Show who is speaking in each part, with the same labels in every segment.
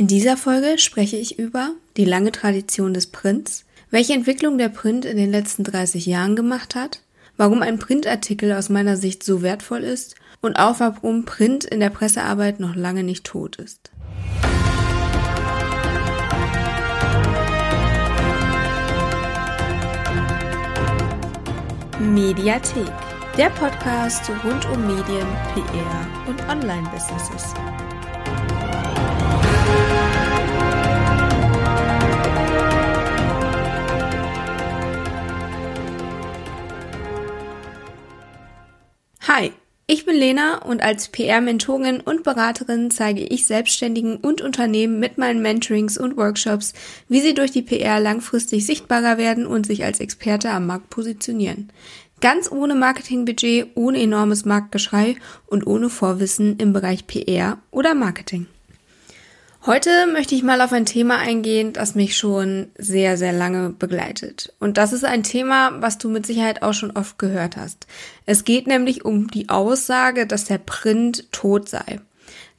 Speaker 1: In dieser Folge spreche ich über die lange Tradition des Prints, welche Entwicklung der Print in den letzten 30 Jahren gemacht hat, warum ein Printartikel aus meiner Sicht so wertvoll ist und auch warum Print in der Pressearbeit noch lange nicht tot ist. Mediathek, der Podcast rund um Medien, PR und Online-Businesses. Ich bin Lena und als PR-Mentorin und Beraterin zeige ich Selbstständigen und Unternehmen mit meinen Mentorings und Workshops, wie sie durch die PR langfristig sichtbarer werden und sich als Experte am Markt positionieren. Ganz ohne Marketingbudget, ohne enormes Marktgeschrei und ohne Vorwissen im Bereich PR oder Marketing. Heute möchte ich mal auf ein Thema eingehen, das mich schon sehr, sehr lange begleitet. Und das ist ein Thema, was du mit Sicherheit auch schon oft gehört hast. Es geht nämlich um die Aussage, dass der Print tot sei.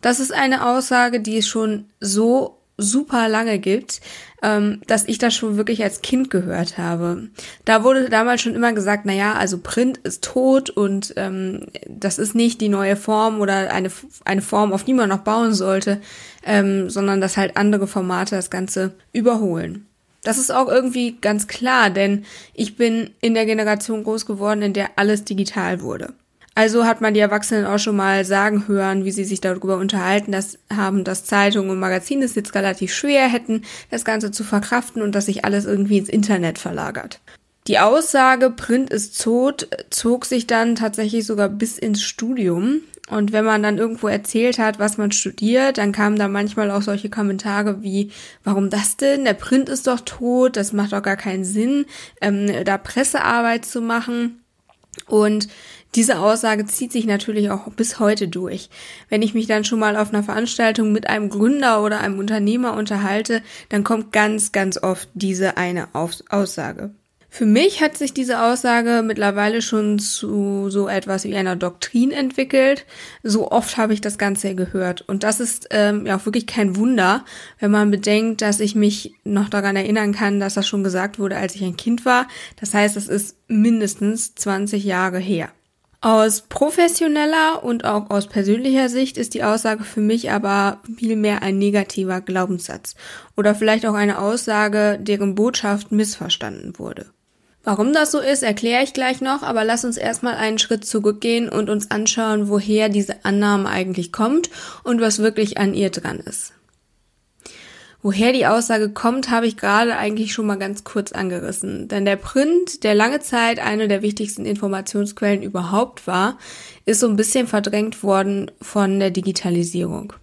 Speaker 1: Das ist eine Aussage, die es schon so super lange gibt, ähm, dass ich das schon wirklich als Kind gehört habe. Da wurde damals schon immer gesagt, na ja, also Print ist tot und ähm, das ist nicht die neue Form oder eine, eine Form, auf die man noch bauen sollte, ähm, sondern dass halt andere Formate das Ganze überholen. Das ist auch irgendwie ganz klar, denn ich bin in der Generation groß geworden, in der alles digital wurde. Also hat man die Erwachsenen auch schon mal sagen hören, wie sie sich darüber unterhalten, dass haben, dass Zeitungen und Magazine es jetzt relativ schwer hätten, das Ganze zu verkraften und dass sich alles irgendwie ins Internet verlagert. Die Aussage, Print ist tot, zog sich dann tatsächlich sogar bis ins Studium. Und wenn man dann irgendwo erzählt hat, was man studiert, dann kamen da manchmal auch solche Kommentare wie, warum das denn? Der Print ist doch tot, das macht doch gar keinen Sinn, ähm, da Pressearbeit zu machen. Und diese Aussage zieht sich natürlich auch bis heute durch. Wenn ich mich dann schon mal auf einer Veranstaltung mit einem Gründer oder einem Unternehmer unterhalte, dann kommt ganz, ganz oft diese eine Aussage. Für mich hat sich diese Aussage mittlerweile schon zu so etwas wie einer Doktrin entwickelt. So oft habe ich das Ganze gehört. Und das ist ähm, ja auch wirklich kein Wunder, wenn man bedenkt, dass ich mich noch daran erinnern kann, dass das schon gesagt wurde, als ich ein Kind war. Das heißt, es ist mindestens 20 Jahre her. Aus professioneller und auch aus persönlicher Sicht ist die Aussage für mich aber vielmehr ein negativer Glaubenssatz oder vielleicht auch eine Aussage, deren Botschaft missverstanden wurde. Warum das so ist, erkläre ich gleich noch, aber lass uns erstmal einen Schritt zurückgehen und uns anschauen, woher diese Annahme eigentlich kommt und was wirklich an ihr dran ist. Woher die Aussage kommt, habe ich gerade eigentlich schon mal ganz kurz angerissen. Denn der Print, der lange Zeit eine der wichtigsten Informationsquellen überhaupt war, ist so ein bisschen verdrängt worden von der Digitalisierung.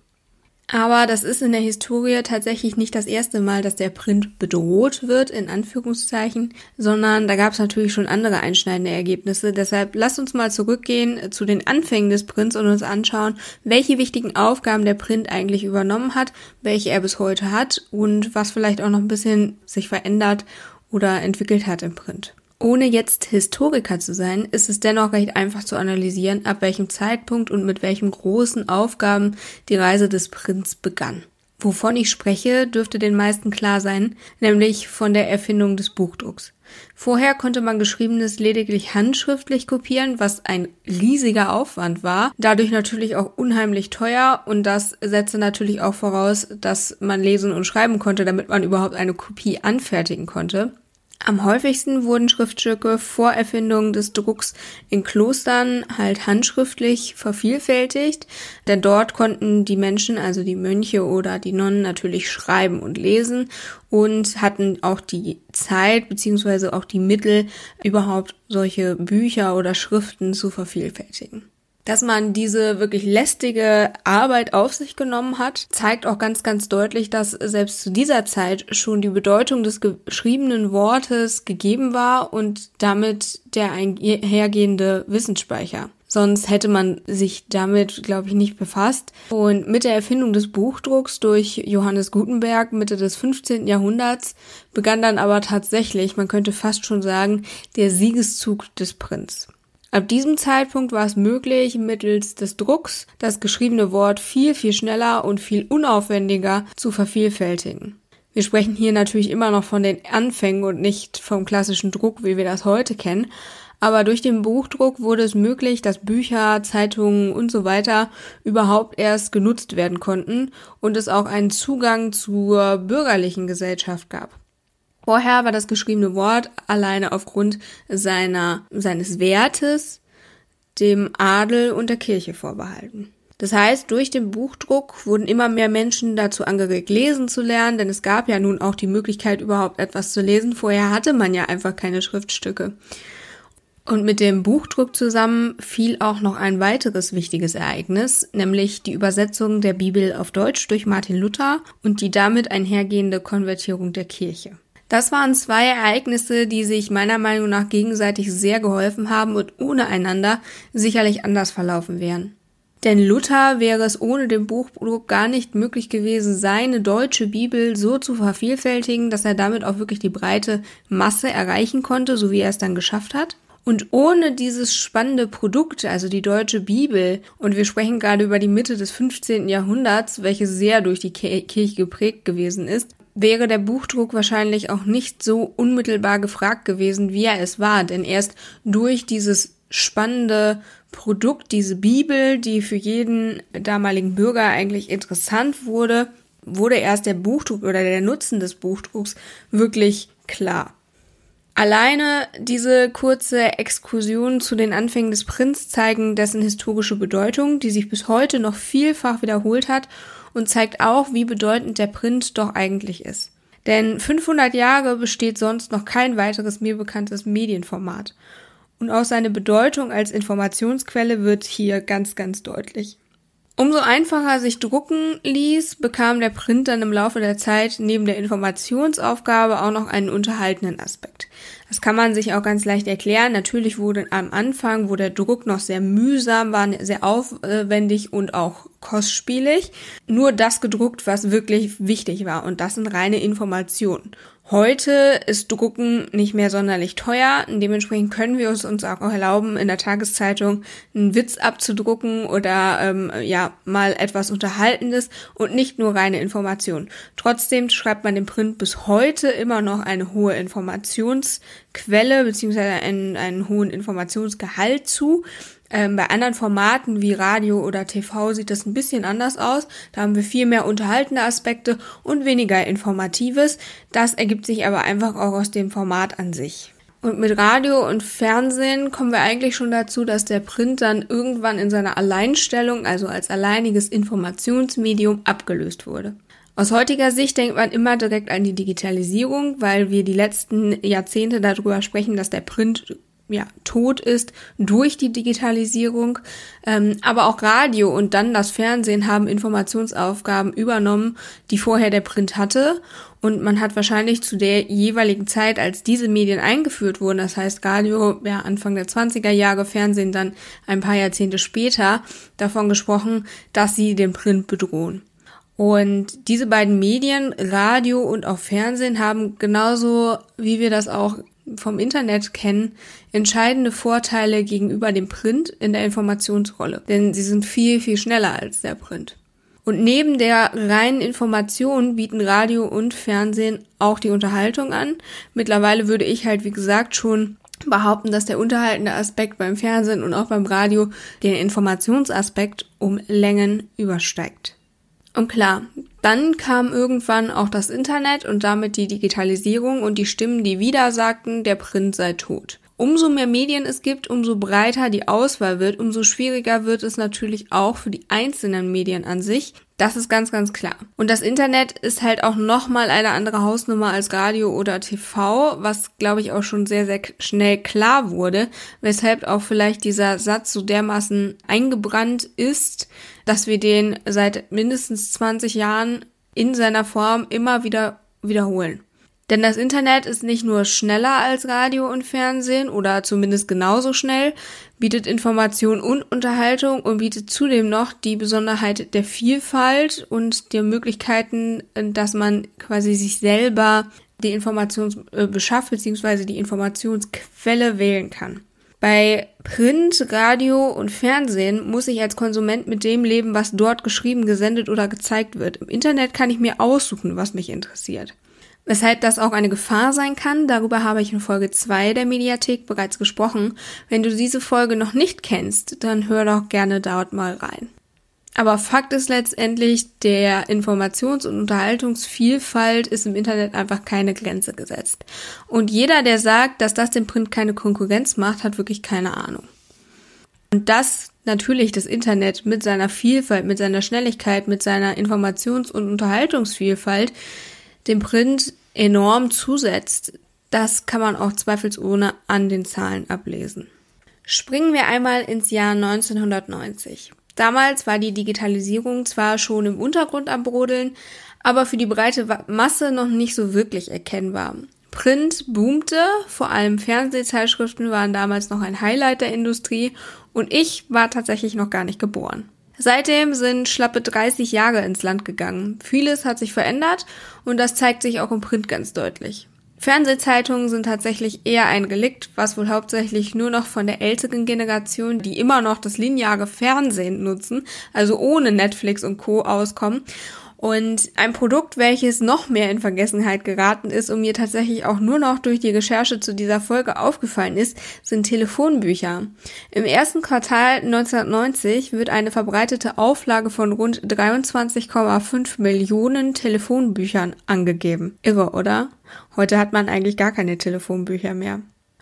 Speaker 1: Aber das ist in der Historie tatsächlich nicht das erste Mal, dass der Print bedroht wird, in Anführungszeichen, sondern da gab es natürlich schon andere einschneidende Ergebnisse. Deshalb lasst uns mal zurückgehen zu den Anfängen des Prints und uns anschauen, welche wichtigen Aufgaben der Print eigentlich übernommen hat, welche er bis heute hat und was vielleicht auch noch ein bisschen sich verändert oder entwickelt hat im Print. Ohne jetzt Historiker zu sein, ist es dennoch recht einfach zu analysieren, ab welchem Zeitpunkt und mit welchen großen Aufgaben die Reise des Prinz begann. Wovon ich spreche, dürfte den meisten klar sein, nämlich von der Erfindung des Buchdrucks. Vorher konnte man Geschriebenes lediglich handschriftlich kopieren, was ein riesiger Aufwand war, dadurch natürlich auch unheimlich teuer und das setzte natürlich auch voraus, dass man lesen und schreiben konnte, damit man überhaupt eine Kopie anfertigen konnte. Am häufigsten wurden Schriftstücke vor Erfindung des Drucks in Klostern halt handschriftlich vervielfältigt, denn dort konnten die Menschen, also die Mönche oder die Nonnen natürlich schreiben und lesen und hatten auch die Zeit beziehungsweise auch die Mittel, überhaupt solche Bücher oder Schriften zu vervielfältigen. Dass man diese wirklich lästige Arbeit auf sich genommen hat, zeigt auch ganz, ganz deutlich, dass selbst zu dieser Zeit schon die Bedeutung des geschriebenen Wortes gegeben war und damit der einhergehende Wissensspeicher. Sonst hätte man sich damit, glaube ich, nicht befasst. Und mit der Erfindung des Buchdrucks durch Johannes Gutenberg Mitte des 15. Jahrhunderts begann dann aber tatsächlich, man könnte fast schon sagen, der Siegeszug des Prinz. Ab diesem Zeitpunkt war es möglich, mittels des Drucks das geschriebene Wort viel, viel schneller und viel unaufwendiger zu vervielfältigen. Wir sprechen hier natürlich immer noch von den Anfängen und nicht vom klassischen Druck, wie wir das heute kennen. Aber durch den Buchdruck wurde es möglich, dass Bücher, Zeitungen und so weiter überhaupt erst genutzt werden konnten und es auch einen Zugang zur bürgerlichen Gesellschaft gab. Vorher war das geschriebene Wort alleine aufgrund seiner, seines Wertes dem Adel und der Kirche vorbehalten. Das heißt, durch den Buchdruck wurden immer mehr Menschen dazu angeregt, lesen zu lernen, denn es gab ja nun auch die Möglichkeit, überhaupt etwas zu lesen. Vorher hatte man ja einfach keine Schriftstücke. Und mit dem Buchdruck zusammen fiel auch noch ein weiteres wichtiges Ereignis, nämlich die Übersetzung der Bibel auf Deutsch durch Martin Luther und die damit einhergehende Konvertierung der Kirche. Das waren zwei Ereignisse, die sich meiner Meinung nach gegenseitig sehr geholfen haben und ohne einander sicherlich anders verlaufen wären. Denn Luther wäre es ohne den Buchdruck gar nicht möglich gewesen, seine deutsche Bibel so zu vervielfältigen, dass er damit auch wirklich die breite Masse erreichen konnte, so wie er es dann geschafft hat. Und ohne dieses spannende Produkt, also die deutsche Bibel, und wir sprechen gerade über die Mitte des 15. Jahrhunderts, welche sehr durch die Kirche geprägt gewesen ist, wäre der Buchdruck wahrscheinlich auch nicht so unmittelbar gefragt gewesen, wie er es war. Denn erst durch dieses spannende Produkt, diese Bibel, die für jeden damaligen Bürger eigentlich interessant wurde, wurde erst der Buchdruck oder der Nutzen des Buchdrucks wirklich klar. Alleine diese kurze Exkursion zu den Anfängen des Prinz zeigen dessen historische Bedeutung, die sich bis heute noch vielfach wiederholt hat und zeigt auch, wie bedeutend der Print doch eigentlich ist. Denn 500 Jahre besteht sonst noch kein weiteres mir bekanntes Medienformat. Und auch seine Bedeutung als Informationsquelle wird hier ganz, ganz deutlich. Umso einfacher sich drucken ließ, bekam der Print dann im Laufe der Zeit neben der Informationsaufgabe auch noch einen unterhaltenden Aspekt. Das kann man sich auch ganz leicht erklären. Natürlich wurde am Anfang, wo der Druck noch sehr mühsam war, sehr aufwendig und auch kostspielig, nur das gedruckt, was wirklich wichtig war. Und das sind reine Informationen. Heute ist Drucken nicht mehr sonderlich teuer. Dementsprechend können wir es uns auch erlauben, in der Tageszeitung einen Witz abzudrucken oder ähm, ja mal etwas Unterhaltendes und nicht nur reine Informationen. Trotzdem schreibt man dem Print bis heute immer noch eine hohe Informationsquelle beziehungsweise einen, einen hohen Informationsgehalt zu. Ähm, bei anderen Formaten wie Radio oder TV sieht das ein bisschen anders aus. Da haben wir viel mehr unterhaltende Aspekte und weniger Informatives. Das ergibt sich aber einfach auch aus dem Format an sich. Und mit Radio und Fernsehen kommen wir eigentlich schon dazu, dass der Print dann irgendwann in seiner Alleinstellung, also als alleiniges Informationsmedium, abgelöst wurde. Aus heutiger Sicht denkt man immer direkt an die Digitalisierung, weil wir die letzten Jahrzehnte darüber sprechen, dass der Print ja, tot ist durch die Digitalisierung. Ähm, aber auch Radio und dann das Fernsehen haben Informationsaufgaben übernommen, die vorher der Print hatte. Und man hat wahrscheinlich zu der jeweiligen Zeit, als diese Medien eingeführt wurden, das heißt Radio ja Anfang der 20er Jahre, Fernsehen dann ein paar Jahrzehnte später, davon gesprochen, dass sie den Print bedrohen. Und diese beiden Medien, Radio und auch Fernsehen, haben genauso, wie wir das auch vom Internet kennen, entscheidende Vorteile gegenüber dem Print in der Informationsrolle. Denn sie sind viel, viel schneller als der Print. Und neben der reinen Information bieten Radio und Fernsehen auch die Unterhaltung an. Mittlerweile würde ich halt, wie gesagt, schon behaupten, dass der unterhaltende Aspekt beim Fernsehen und auch beim Radio den Informationsaspekt um Längen übersteigt. Und klar, dann kam irgendwann auch das Internet und damit die Digitalisierung und die Stimmen, die wieder sagten, der Print sei tot. Umso mehr Medien es gibt, umso breiter die Auswahl wird, umso schwieriger wird es natürlich auch für die einzelnen Medien an sich. Das ist ganz, ganz klar. Und das Internet ist halt auch nochmal eine andere Hausnummer als Radio oder TV, was glaube ich auch schon sehr, sehr schnell klar wurde, weshalb auch vielleicht dieser Satz so dermaßen eingebrannt ist, dass wir den seit mindestens 20 Jahren in seiner Form immer wieder wiederholen. Denn das Internet ist nicht nur schneller als Radio und Fernsehen oder zumindest genauso schnell, bietet Information und Unterhaltung und bietet zudem noch die Besonderheit der Vielfalt und der Möglichkeiten, dass man quasi sich selber die Information äh, beschafft bzw. die Informationsquelle wählen kann. Bei Print, Radio und Fernsehen muss ich als Konsument mit dem leben, was dort geschrieben, gesendet oder gezeigt wird. Im Internet kann ich mir aussuchen, was mich interessiert. Weshalb das auch eine Gefahr sein kann, darüber habe ich in Folge 2 der Mediathek bereits gesprochen. Wenn du diese Folge noch nicht kennst, dann hör doch gerne dort mal rein. Aber Fakt ist letztendlich, der Informations- und Unterhaltungsvielfalt ist im Internet einfach keine Grenze gesetzt. Und jeder, der sagt, dass das dem Print keine Konkurrenz macht, hat wirklich keine Ahnung. Und das natürlich das Internet mit seiner Vielfalt, mit seiner Schnelligkeit, mit seiner Informations- und Unterhaltungsvielfalt dem Print enorm zusetzt, das kann man auch zweifelsohne an den Zahlen ablesen. Springen wir einmal ins Jahr 1990. Damals war die Digitalisierung zwar schon im Untergrund am Brodeln, aber für die breite Masse noch nicht so wirklich erkennbar. Print boomte, vor allem Fernsehzeitschriften waren damals noch ein Highlight der Industrie und ich war tatsächlich noch gar nicht geboren. Seitdem sind schlappe 30 Jahre ins Land gegangen. Vieles hat sich verändert und das zeigt sich auch im Print ganz deutlich. Fernsehzeitungen sind tatsächlich eher ein Relikt, was wohl hauptsächlich nur noch von der älteren Generation, die immer noch das lineare Fernsehen nutzen, also ohne Netflix und Co. auskommen und ein Produkt, welches noch mehr in Vergessenheit geraten ist und mir tatsächlich auch nur noch durch die Recherche zu dieser Folge aufgefallen ist, sind Telefonbücher. Im ersten Quartal 1990 wird eine verbreitete Auflage von rund 23,5 Millionen Telefonbüchern angegeben. Irre, oder? Heute hat man eigentlich gar keine Telefonbücher mehr.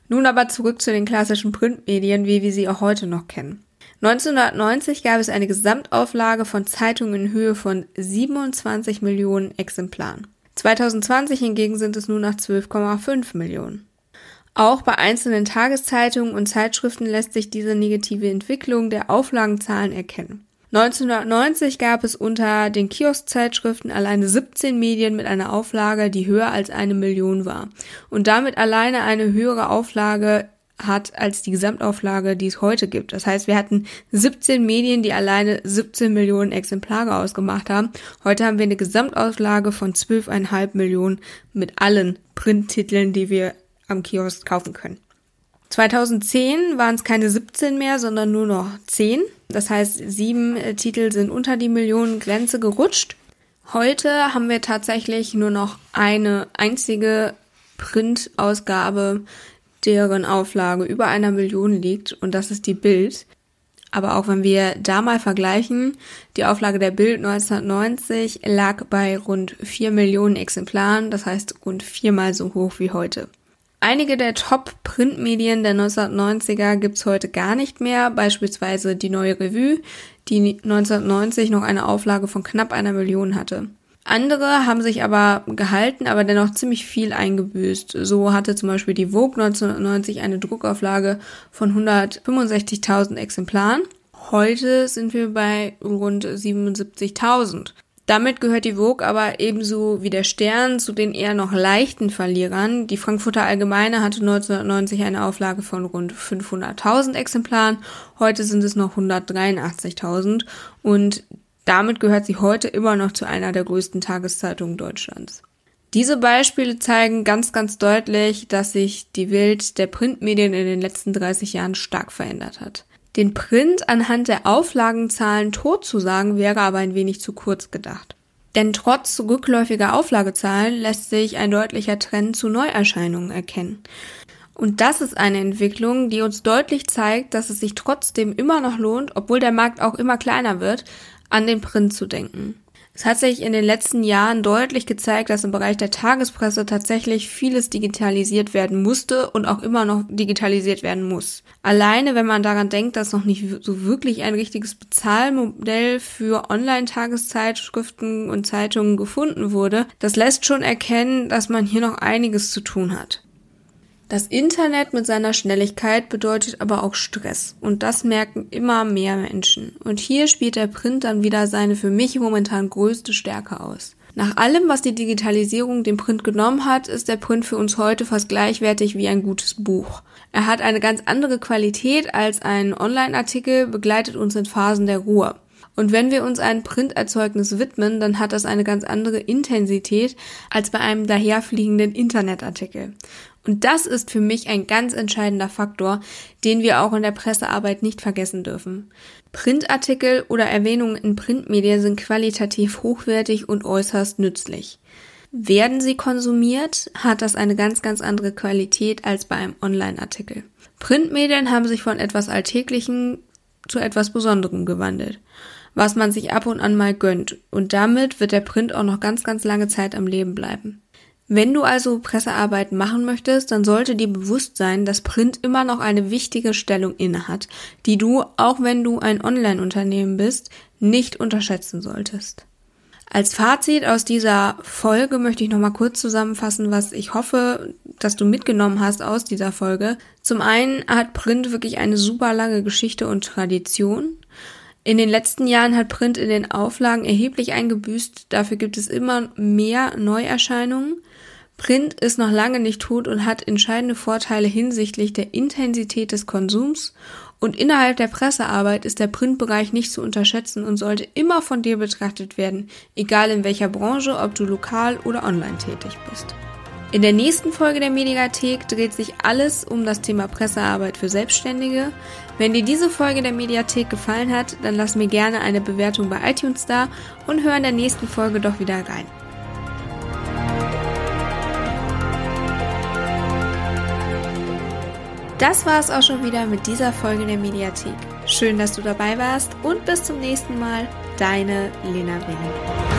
Speaker 1: Nun aber zurück zu den klassischen Printmedien, wie wir sie auch heute noch kennen. 1990 gab es eine Gesamtauflage von Zeitungen in Höhe von 27 Millionen Exemplaren. 2020 hingegen sind es nur noch 12,5 Millionen. Auch bei einzelnen Tageszeitungen und Zeitschriften lässt sich diese negative Entwicklung der Auflagenzahlen erkennen. 1990 gab es unter den Kioskzeitschriften alleine 17 Medien mit einer Auflage, die höher als eine Million war und damit alleine eine höhere Auflage hat als die Gesamtauflage, die es heute gibt. Das heißt, wir hatten 17 Medien, die alleine 17 Millionen Exemplare ausgemacht haben. Heute haben wir eine Gesamtauflage von 12,5 Millionen mit allen Printtiteln, die wir am Kiosk kaufen können. 2010 waren es keine 17 mehr, sondern nur noch 10. Das heißt, sieben äh, Titel sind unter die Millionengrenze gerutscht. Heute haben wir tatsächlich nur noch eine einzige Printausgabe, deren Auflage über einer Million liegt und das ist die Bild. Aber auch wenn wir da mal vergleichen, die Auflage der Bild 1990 lag bei rund 4 Millionen Exemplaren, das heißt rund viermal so hoch wie heute. Einige der Top-Printmedien der 1990er gibt's heute gar nicht mehr, beispielsweise die Neue Revue, die 1990 noch eine Auflage von knapp einer Million hatte. Andere haben sich aber gehalten, aber dennoch ziemlich viel eingebüßt. So hatte zum Beispiel die Vogue 1990 eine Druckauflage von 165.000 Exemplaren. Heute sind wir bei rund 77.000. Damit gehört die Vogue aber ebenso wie der Stern zu den eher noch leichten Verlierern. Die Frankfurter Allgemeine hatte 1990 eine Auflage von rund 500.000 Exemplaren. Heute sind es noch 183.000 und damit gehört sie heute immer noch zu einer der größten Tageszeitungen Deutschlands. Diese Beispiele zeigen ganz, ganz deutlich, dass sich die Welt der Printmedien in den letzten 30 Jahren stark verändert hat. Den Print anhand der Auflagenzahlen totzusagen wäre aber ein wenig zu kurz gedacht. Denn trotz rückläufiger Auflagezahlen lässt sich ein deutlicher Trend zu Neuerscheinungen erkennen. Und das ist eine Entwicklung, die uns deutlich zeigt, dass es sich trotzdem immer noch lohnt, obwohl der Markt auch immer kleiner wird, an den Print zu denken. Es hat sich in den letzten Jahren deutlich gezeigt, dass im Bereich der Tagespresse tatsächlich vieles digitalisiert werden musste und auch immer noch digitalisiert werden muss. Alleine, wenn man daran denkt, dass noch nicht so wirklich ein richtiges Bezahlmodell für Online-Tageszeitschriften und Zeitungen gefunden wurde, das lässt schon erkennen, dass man hier noch einiges zu tun hat. Das Internet mit seiner Schnelligkeit bedeutet aber auch Stress und das merken immer mehr Menschen. Und hier spielt der Print dann wieder seine für mich momentan größte Stärke aus. Nach allem, was die Digitalisierung dem Print genommen hat, ist der Print für uns heute fast gleichwertig wie ein gutes Buch. Er hat eine ganz andere Qualität als ein Online-Artikel, begleitet uns in Phasen der Ruhe. Und wenn wir uns einem Printerzeugnis widmen, dann hat das eine ganz andere Intensität als bei einem daherfliegenden Internetartikel. Und das ist für mich ein ganz entscheidender Faktor, den wir auch in der Pressearbeit nicht vergessen dürfen. Printartikel oder Erwähnungen in Printmedien sind qualitativ hochwertig und äußerst nützlich. Werden sie konsumiert, hat das eine ganz, ganz andere Qualität als bei einem Online-Artikel. Printmedien haben sich von etwas Alltäglichen zu etwas Besonderem gewandelt, was man sich ab und an mal gönnt. Und damit wird der Print auch noch ganz, ganz lange Zeit am Leben bleiben. Wenn du also Pressearbeit machen möchtest, dann sollte dir bewusst sein, dass Print immer noch eine wichtige Stellung innehat, die du, auch wenn du ein Online-Unternehmen bist, nicht unterschätzen solltest. Als Fazit aus dieser Folge möchte ich nochmal kurz zusammenfassen, was ich hoffe, dass du mitgenommen hast aus dieser Folge. Zum einen hat Print wirklich eine super lange Geschichte und Tradition. In den letzten Jahren hat Print in den Auflagen erheblich eingebüßt. Dafür gibt es immer mehr Neuerscheinungen. Print ist noch lange nicht tot und hat entscheidende Vorteile hinsichtlich der Intensität des Konsums und innerhalb der Pressearbeit ist der Printbereich nicht zu unterschätzen und sollte immer von dir betrachtet werden, egal in welcher Branche, ob du lokal oder online tätig bist. In der nächsten Folge der Mediathek dreht sich alles um das Thema Pressearbeit für Selbstständige. Wenn dir diese Folge der Mediathek gefallen hat, dann lass mir gerne eine Bewertung bei iTunes da und hör in der nächsten Folge doch wieder rein. Das war es auch schon wieder mit dieser Folge der Mediathek. Schön, dass du dabei warst und bis zum nächsten Mal. Deine Lena Willing.